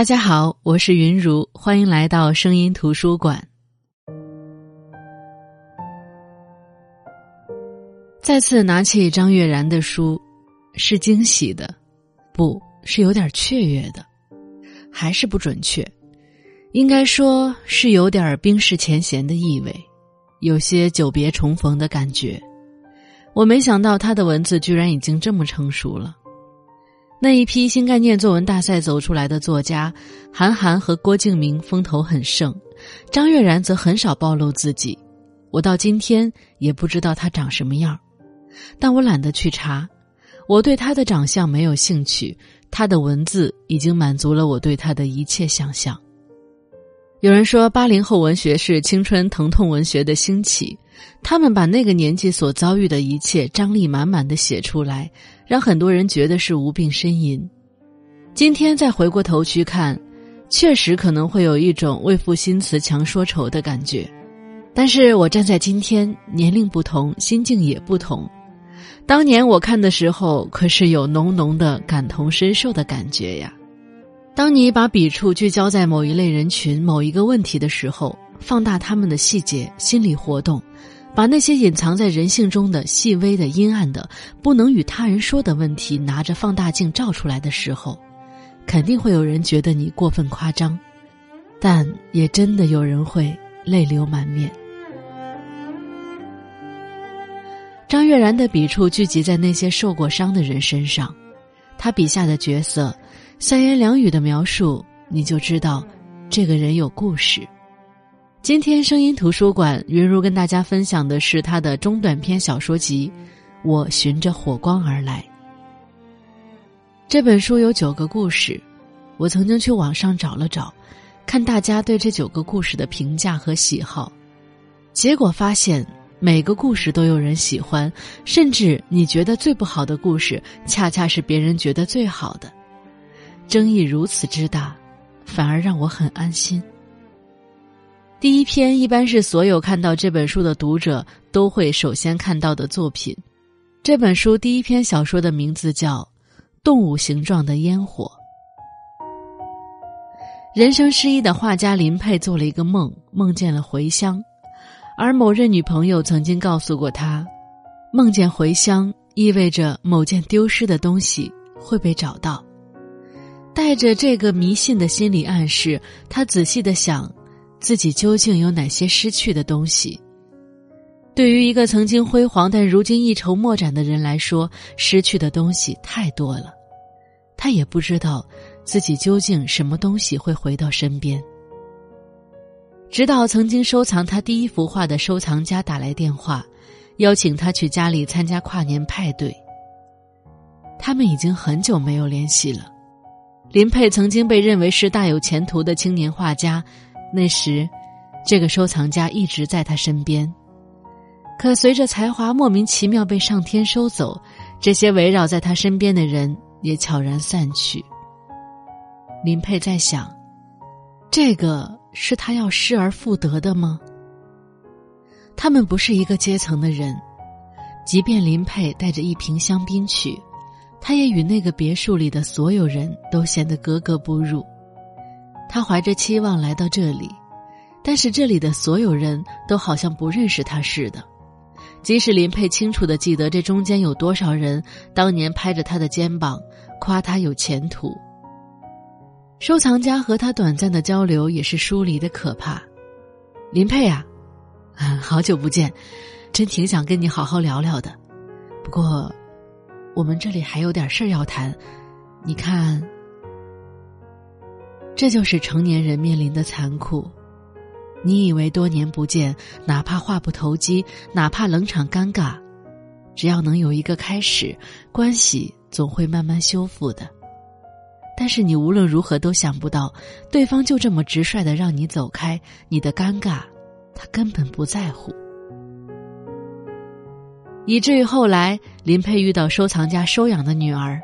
大家好，我是云如，欢迎来到声音图书馆。再次拿起张悦然的书，是惊喜的，不是有点雀跃的，还是不准确，应该说是有点冰释前嫌的意味，有些久别重逢的感觉。我没想到他的文字居然已经这么成熟了。那一批新概念作文大赛走出来的作家，韩寒和郭敬明风头很盛，张悦然则很少暴露自己。我到今天也不知道他长什么样儿，但我懒得去查。我对他的长相没有兴趣，他的文字已经满足了我对他的一切想象。有人说，八零后文学是青春疼痛文学的兴起，他们把那个年纪所遭遇的一切张力满满的写出来。让很多人觉得是无病呻吟。今天再回过头去看，确实可能会有一种为赋新词强说愁的感觉。但是我站在今天，年龄不同，心境也不同。当年我看的时候，可是有浓浓的感同身受的感觉呀。当你把笔触聚焦在某一类人群、某一个问题的时候，放大他们的细节、心理活动。把那些隐藏在人性中的细微的、阴暗的、不能与他人说的问题拿着放大镜照出来的时候，肯定会有人觉得你过分夸张，但也真的有人会泪流满面。张悦然的笔触聚集在那些受过伤的人身上，他笔下的角色，三言两语的描述，你就知道，这个人有故事。今天声音图书馆，云如跟大家分享的是他的中短篇小说集《我循着火光而来》。这本书有九个故事，我曾经去网上找了找，看大家对这九个故事的评价和喜好，结果发现每个故事都有人喜欢，甚至你觉得最不好的故事，恰恰是别人觉得最好的，争议如此之大，反而让我很安心。第一篇一般是所有看到这本书的读者都会首先看到的作品。这本书第一篇小说的名字叫《动物形状的烟火》。人生失意的画家林佩做了一个梦，梦见了茴香，而某任女朋友曾经告诉过他，梦见茴香意味着某件丢失的东西会被找到。带着这个迷信的心理暗示，他仔细的想。自己究竟有哪些失去的东西？对于一个曾经辉煌但如今一筹莫展的人来说，失去的东西太多了。他也不知道自己究竟什么东西会回到身边。直到曾经收藏他第一幅画的收藏家打来电话，邀请他去家里参加跨年派对。他们已经很久没有联系了。林佩曾经被认为是大有前途的青年画家。那时，这个收藏家一直在他身边，可随着才华莫名其妙被上天收走，这些围绕在他身边的人也悄然散去。林佩在想：这个是他要失而复得的吗？他们不是一个阶层的人，即便林佩带着一瓶香槟去，他也与那个别墅里的所有人都显得格格不入。他怀着期望来到这里，但是这里的所有人都好像不认识他似的。即使林佩清楚的记得这中间有多少人当年拍着他的肩膀夸他有前途。收藏家和他短暂的交流也是疏离的可怕。林佩啊，好久不见，真挺想跟你好好聊聊的。不过，我们这里还有点事儿要谈，你看。这就是成年人面临的残酷。你以为多年不见，哪怕话不投机，哪怕冷场尴尬，只要能有一个开始，关系总会慢慢修复的。但是你无论如何都想不到，对方就这么直率的让你走开，你的尴尬，他根本不在乎。以至于后来，林佩遇到收藏家收养的女儿。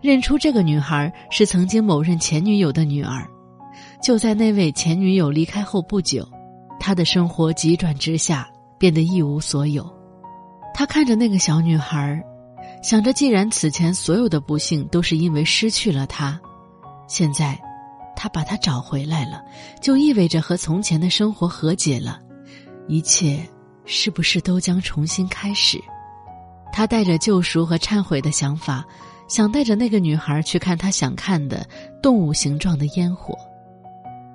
认出这个女孩是曾经某任前女友的女儿，就在那位前女友离开后不久，他的生活急转直下，变得一无所有。他看着那个小女孩，想着既然此前所有的不幸都是因为失去了她，现在他把他找回来了，就意味着和从前的生活和解了，一切是不是都将重新开始？他带着救赎和忏悔的想法，想带着那个女孩去看他想看的动物形状的烟火。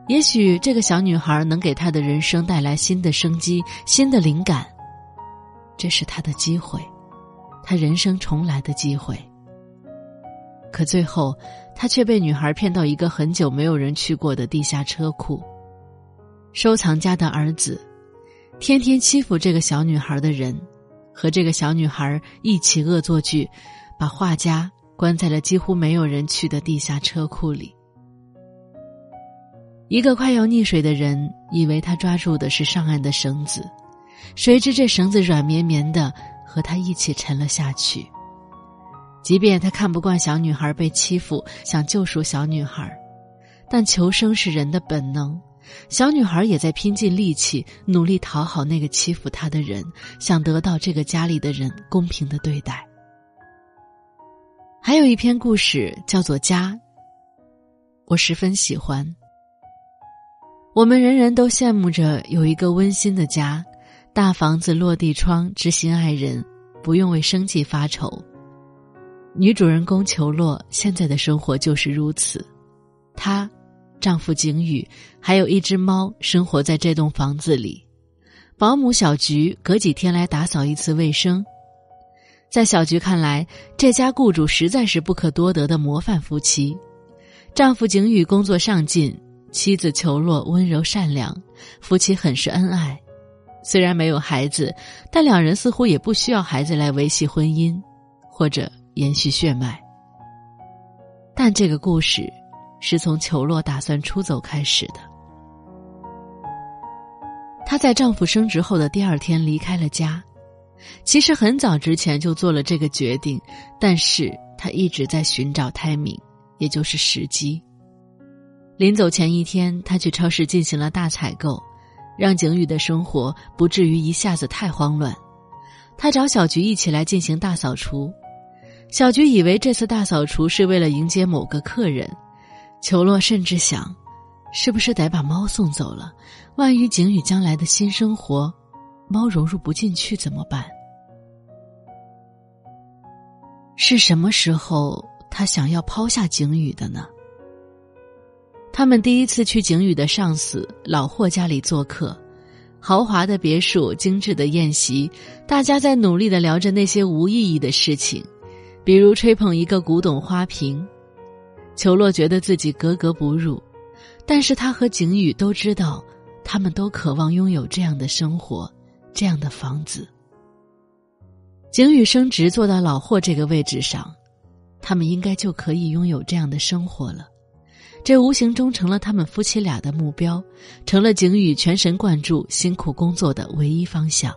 也许这个小女孩能给他的人生带来新的生机、新的灵感。这是他的机会，他人生重来的机会。可最后，他却被女孩骗到一个很久没有人去过的地下车库。收藏家的儿子，天天欺负这个小女孩的人，和这个小女孩一起恶作剧，把画家关在了几乎没有人去的地下车库里。一个快要溺水的人以为他抓住的是上岸的绳子，谁知这绳子软绵绵的，和他一起沉了下去。即便他看不惯小女孩被欺负，想救赎小女孩，但求生是人的本能。小女孩也在拼尽力气，努力讨好那个欺负她的人，想得到这个家里的人公平的对待。还有一篇故事叫做《家》，我十分喜欢。我们人人都羡慕着有一个温馨的家，大房子、落地窗，知心爱人，不用为生计发愁。女主人公裘洛现在的生活就是如此，她、丈夫景宇还有一只猫生活在这栋房子里，保姆小菊隔几天来打扫一次卫生。在小菊看来，这家雇主实在是不可多得的模范夫妻，丈夫景宇工作上进。妻子裘洛温柔善良，夫妻很是恩爱。虽然没有孩子，但两人似乎也不需要孩子来维系婚姻，或者延续血脉。但这个故事是从裘洛打算出走开始的。她在丈夫升职后的第二天离开了家，其实很早之前就做了这个决定，但是他一直在寻找 timing，也就是时机。临走前一天，他去超市进行了大采购，让景宇的生活不至于一下子太慌乱。他找小菊一起来进行大扫除，小菊以为这次大扫除是为了迎接某个客人。裘洛甚至想，是不是得把猫送走了？万一景宇将来的新生活，猫融入不进去怎么办？是什么时候他想要抛下景宇的呢？他们第一次去景宇的上司老霍家里做客，豪华的别墅，精致的宴席，大家在努力的聊着那些无意义的事情，比如吹捧一个古董花瓶。裘洛觉得自己格格不入，但是他和景宇都知道，他们都渴望拥有这样的生活，这样的房子。景宇升职做到老霍这个位置上，他们应该就可以拥有这样的生活了。这无形中成了他们夫妻俩的目标，成了景宇全神贯注、辛苦工作的唯一方向。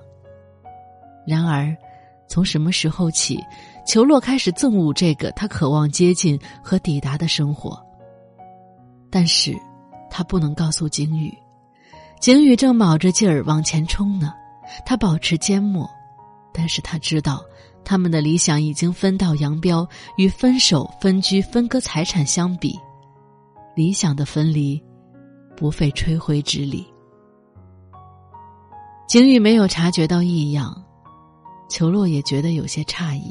然而，从什么时候起，裘洛开始憎恶这个他渴望接近和抵达的生活？但是，他不能告诉景宇，景宇正卯着劲儿往前冲呢。他保持缄默，但是他知道，他们的理想已经分道扬镳，与分手、分居、分割财产相比。理想的分离，不费吹灰之力。景宇没有察觉到异样，裘洛也觉得有些诧异。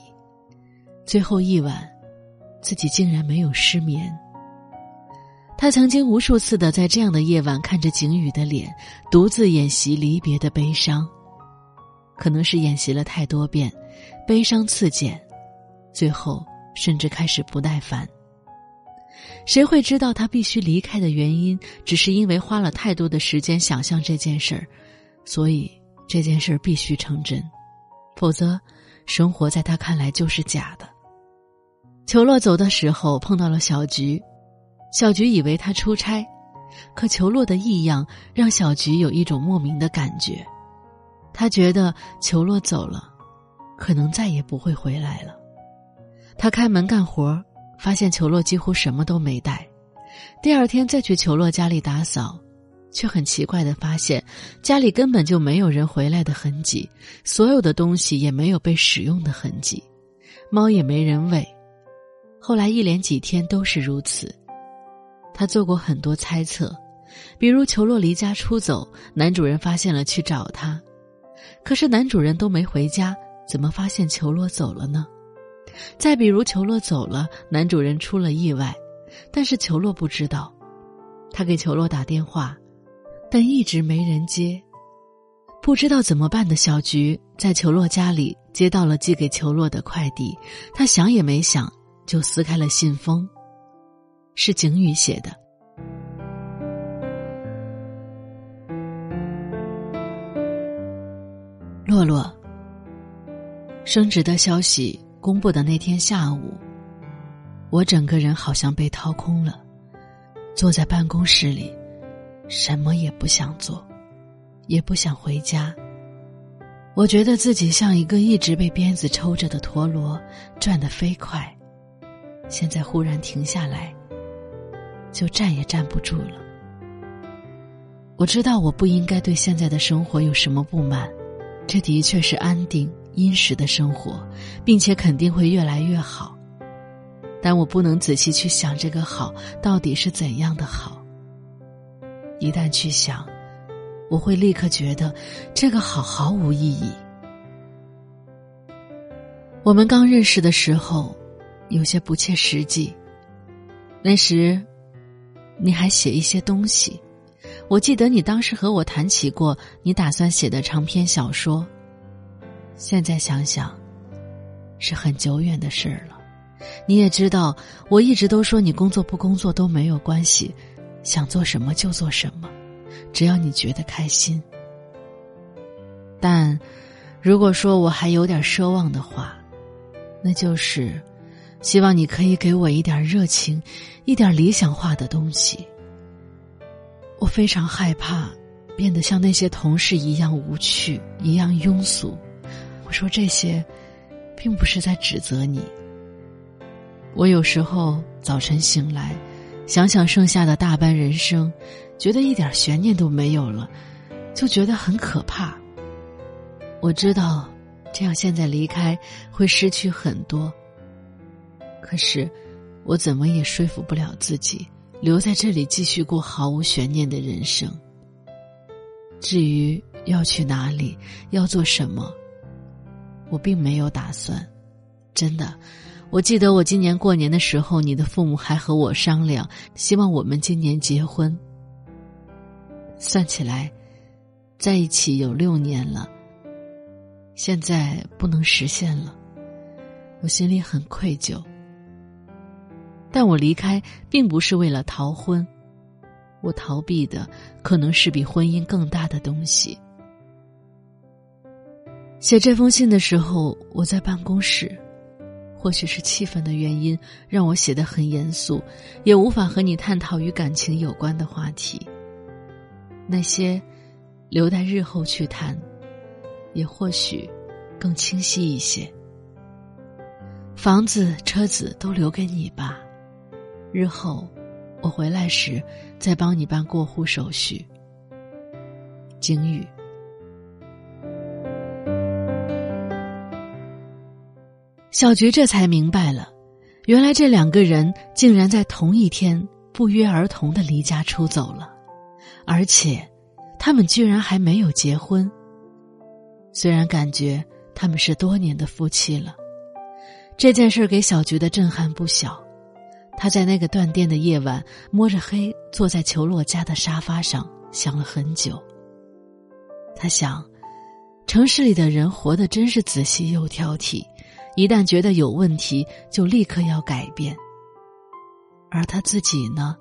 最后一晚，自己竟然没有失眠。他曾经无数次的在这样的夜晚看着景宇的脸，独自演习离别的悲伤。可能是演习了太多遍，悲伤刺减，最后甚至开始不耐烦。谁会知道他必须离开的原因？只是因为花了太多的时间想象这件事儿，所以这件事儿必须成真，否则，生活在他看来就是假的。裘洛走的时候碰到了小菊，小菊以为他出差，可裘洛的异样让小菊有一种莫名的感觉，他觉得裘洛走了，可能再也不会回来了。他开门干活。发现裘洛几乎什么都没带，第二天再去裘洛家里打扫，却很奇怪的发现家里根本就没有人回来的痕迹，所有的东西也没有被使用的痕迹，猫也没人喂。后来一连几天都是如此，他做过很多猜测，比如裘洛离家出走，男主人发现了去找他，可是男主人都没回家，怎么发现裘洛走了呢？再比如裘洛走了，男主人出了意外，但是裘洛不知道，他给裘洛打电话，但一直没人接。不知道怎么办的小菊在裘洛家里接到了寄给裘洛的快递，他想也没想就撕开了信封。是景宇写的。落，升职的消息公布的那天下午，我整个人好像被掏空了，坐在办公室里，什么也不想做，也不想回家。我觉得自己像一个一直被鞭子抽着的陀螺，转得飞快，现在忽然停下来。就站也站不住了。我知道我不应该对现在的生活有什么不满，这的确是安定殷实的生活，并且肯定会越来越好。但我不能仔细去想这个好到底是怎样的好。一旦去想，我会立刻觉得这个好毫无意义。我们刚认识的时候，有些不切实际。那时。你还写一些东西，我记得你当时和我谈起过你打算写的长篇小说。现在想想，是很久远的事儿了。你也知道，我一直都说你工作不工作都没有关系，想做什么就做什么，只要你觉得开心。但，如果说我还有点奢望的话，那就是。希望你可以给我一点热情，一点理想化的东西。我非常害怕变得像那些同事一样无趣，一样庸俗。我说这些，并不是在指责你。我有时候早晨醒来，想想剩下的大半人生，觉得一点悬念都没有了，就觉得很可怕。我知道，这样现在离开会失去很多。可是，我怎么也说服不了自己留在这里继续过毫无悬念的人生。至于要去哪里，要做什么，我并没有打算。真的，我记得我今年过年的时候，你的父母还和我商量，希望我们今年结婚。算起来，在一起有六年了，现在不能实现了，我心里很愧疚。但我离开并不是为了逃婚，我逃避的可能是比婚姻更大的东西。写这封信的时候，我在办公室，或许是气氛的原因，让我写得很严肃，也无法和你探讨与感情有关的话题。那些留待日后去谈，也或许更清晰一些。房子、车子都留给你吧。日后，我回来时再帮你办过户手续。景宇，小菊这才明白了，原来这两个人竟然在同一天不约而同的离家出走了，而且，他们居然还没有结婚。虽然感觉他们是多年的夫妻了，这件事给小菊的震撼不小。他在那个断电的夜晚，摸着黑坐在裘洛家的沙发上，想了很久。他想，城市里的人活得真是仔细又挑剔，一旦觉得有问题，就立刻要改变。而他自己呢，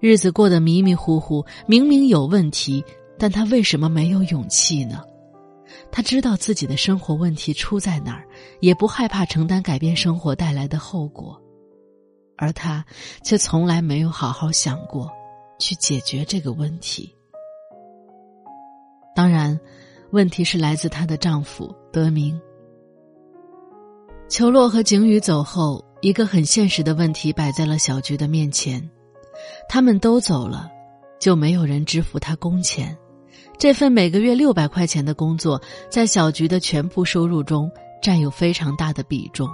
日子过得迷迷糊糊，明明有问题，但他为什么没有勇气呢？他知道自己的生活问题出在哪儿，也不害怕承担改变生活带来的后果。而她却从来没有好好想过去解决这个问题。当然，问题是来自她的丈夫德明。裘洛和景宇走后，一个很现实的问题摆在了小菊的面前：他们都走了，就没有人支付他工钱。这份每个月六百块钱的工作，在小菊的全部收入中占有非常大的比重。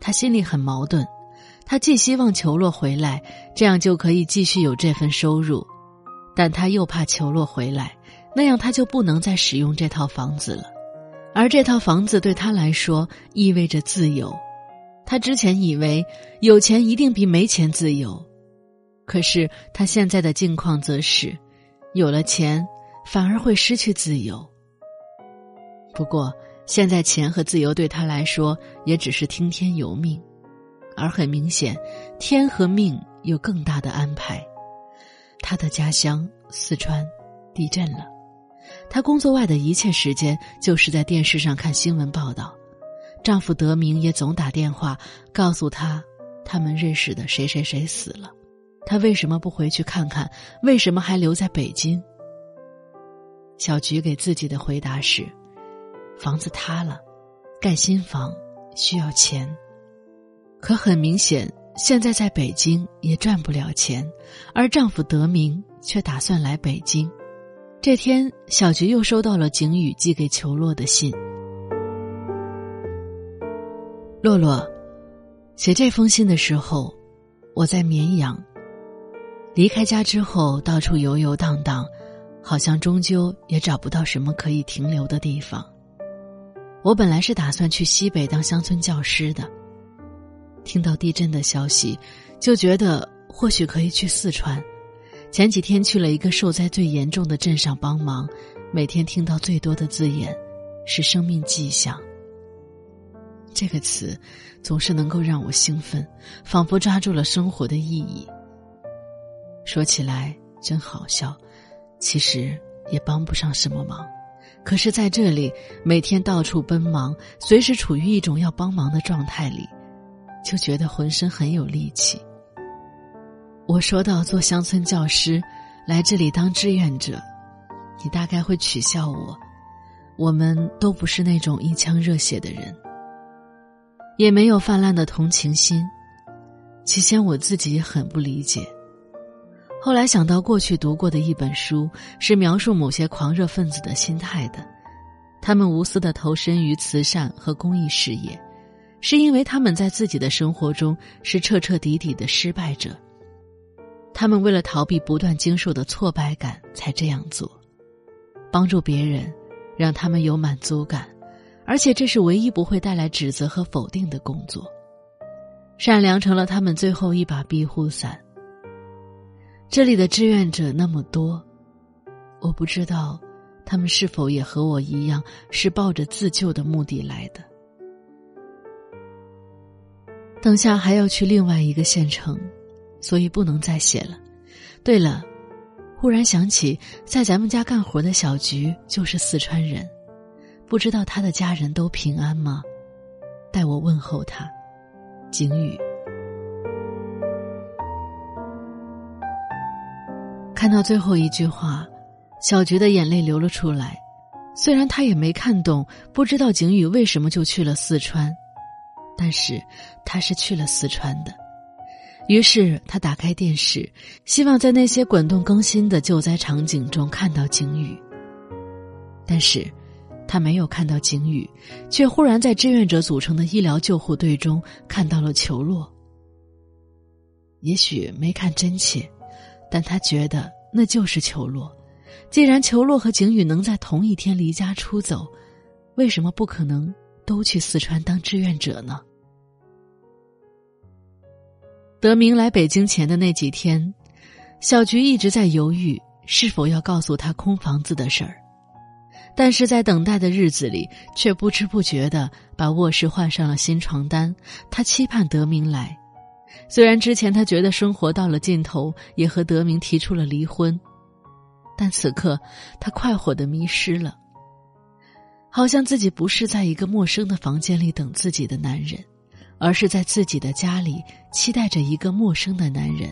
他心里很矛盾。他既希望裘洛回来，这样就可以继续有这份收入，但他又怕裘洛回来，那样他就不能再使用这套房子了，而这套房子对他来说意味着自由。他之前以为有钱一定比没钱自由，可是他现在的境况则是，有了钱反而会失去自由。不过现在钱和自由对他来说也只是听天由命，而很明显，天和命有更大的安排。他的家乡四川地震了，他工作外的一切时间就是在电视上看新闻报道。丈夫德明也总打电话告诉她，他们认识的谁谁谁死了。她为什么不回去看看？为什么还留在北京？小菊给自己的回答是：房子塌了，盖新房需要钱。可很明显，现在在北京也赚不了钱，而丈夫德明却打算来北京。这天，小菊又收到了景宇寄给裘洛的信。洛洛，写这封信的时候，我在绵阳。离开家之后，到处游游荡荡，好像终究也找不到什么可以停留的地方。我本来是打算去西北当乡村教师的，听到地震的消息，就觉得或许可以去四川。前几天去了一个受灾最严重的镇上帮忙，每天听到最多的字眼是“生命迹象”。这个词总是能够让我兴奋，仿佛抓住了生活的意义。说起来真好笑，其实也帮不上什么忙。可是在这里，每天到处奔忙，随时处于一种要帮忙的状态里，就觉得浑身很有力气。我说到做乡村教师，来这里当志愿者，你大概会取笑我。我们都不是那种一腔热血的人。也没有泛滥的同情心，起先我自己也很不理解，后来想到过去读过的一本书，是描述某些狂热分子的心态的，他们无私的投身于慈善和公益事业，是因为他们在自己的生活中是彻彻底底的失败者，他们为了逃避不断经受的挫败感才这样做，帮助别人，让他们有满足感。而且这是唯一不会带来指责和否定的工作，善良成了他们最后一把庇护伞。这里的志愿者那么多，我不知道他们是否也和我一样是抱着自救的目的来的。等下还要去另外一个县城，所以不能再写了。对了，忽然想起在咱们家干活的小菊就是四川人。不知道他的家人都平安吗？代我问候他，景宇。看到最后一句话，小菊的眼泪流了出来。虽然他也没看懂，不知道景宇为什么就去了四川，但是他是去了四川的。于是他打开电视，希望在那些滚动更新的救灾场景中看到景宇，但是。他没有看到景宇，却忽然在志愿者组成的医疗救护队中看到了裘洛。也许没看真切，但他觉得那就是裘洛。既然裘洛和景宇能在同一天离家出走，为什么不可能都去四川当志愿者呢？德明来北京前的那几天，小菊一直在犹豫是否要告诉他空房子的事儿。但是在等待的日子里，却不知不觉的把卧室换上了新床单。他期盼德明来，虽然之前他觉得生活到了尽头，也和德明提出了离婚，但此刻他快活的迷失了，好像自己不是在一个陌生的房间里等自己的男人，而是在自己的家里期待着一个陌生的男人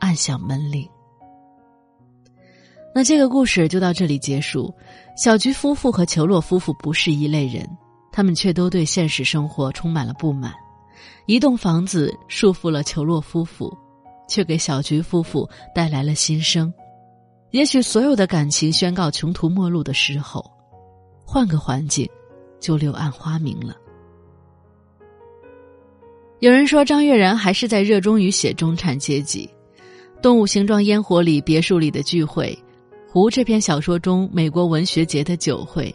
按响门铃。那这个故事就到这里结束。小菊夫妇和裘洛夫妇不是一类人，他们却都对现实生活充满了不满。一栋房子束缚了裘洛夫妇，却给小菊夫妇带来了新生。也许所有的感情宣告穷途末路的时候，换个环境，就柳暗花明了。有人说张悦然还是在热衷于写中产阶级，《动物形状烟火》里别墅里的聚会，《湖》这篇小说中美国文学节的酒会，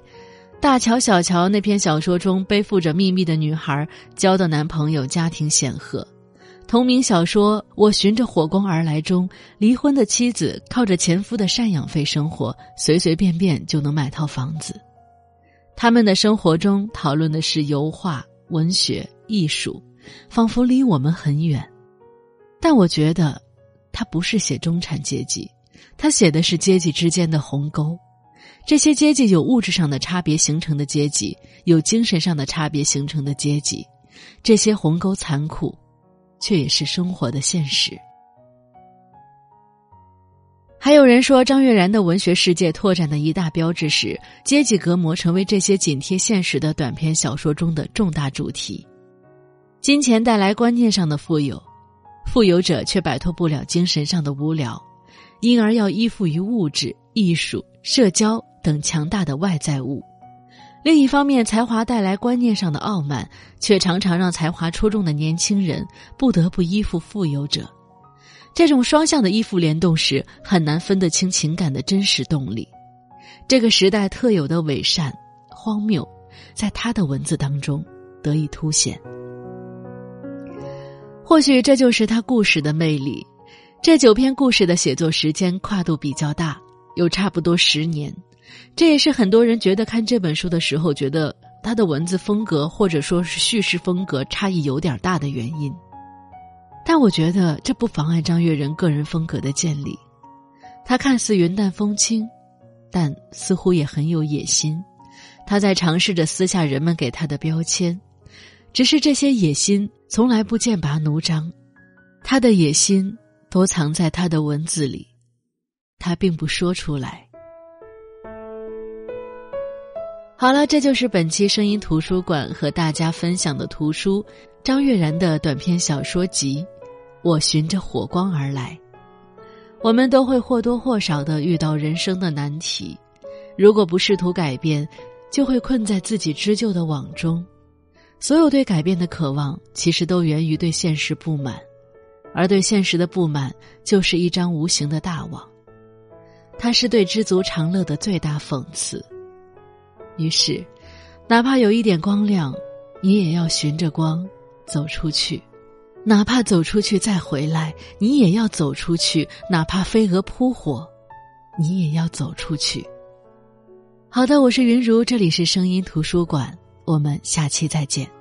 《大乔小乔》那篇小说中背负着秘密的女孩交的男朋友家庭显赫，同名小说《我循着火光而来》中离婚的妻子靠着前夫的赡养费生活，随随便便就能买套房子。他们的生活中讨论的是油画、文学、艺术。仿佛离我们很远，但我觉得，他不是写中产阶级，他写的是阶级之间的鸿沟。这些阶级有物质上的差别形成的阶级，有精神上的差别形成的阶级。这些鸿沟残酷，却也是生活的现实。还有人说，张悦然的文学世界拓展的一大标志是阶级隔膜，成为这些紧贴现实的短篇小说中的重大主题。金钱带来观念上的富有，富有者却摆脱不了精神上的无聊，因而要依附于物质、艺术、社交等强大的外在物。另一方面，才华带来观念上的傲慢，却常常让才华出众的年轻人不得不依附富有者。这种双向的依附联动时，很难分得清情感的真实动力。这个时代特有的伪善、荒谬，在他的文字当中得以凸显。或许这就是他故事的魅力。这九篇故事的写作时间跨度比较大，有差不多十年，这也是很多人觉得看这本书的时候觉得他的文字风格或者说是叙事风格差异有点大的原因。但我觉得这不妨碍张悦然个人风格的建立。他看似云淡风轻，但似乎也很有野心。他在尝试着撕下人们给他的标签。只是这些野心从来不剑拔弩张，他的野心都藏在他的文字里，他并不说出来。好了，这就是本期声音图书馆和大家分享的图书张悦然的短篇小说集《我循着火光而来》。我们都会或多或少的遇到人生的难题，如果不试图改变，就会困在自己织就的网中。所有对改变的渴望，其实都源于对现实不满，而对现实的不满，就是一张无形的大网。它是对知足常乐的最大讽刺。于是，哪怕有一点光亮，你也要循着光走出去；哪怕走出去再回来，你也要走出去；哪怕飞蛾扑火，你也要走出去。好的，我是云如，这里是声音图书馆。我们下期再见。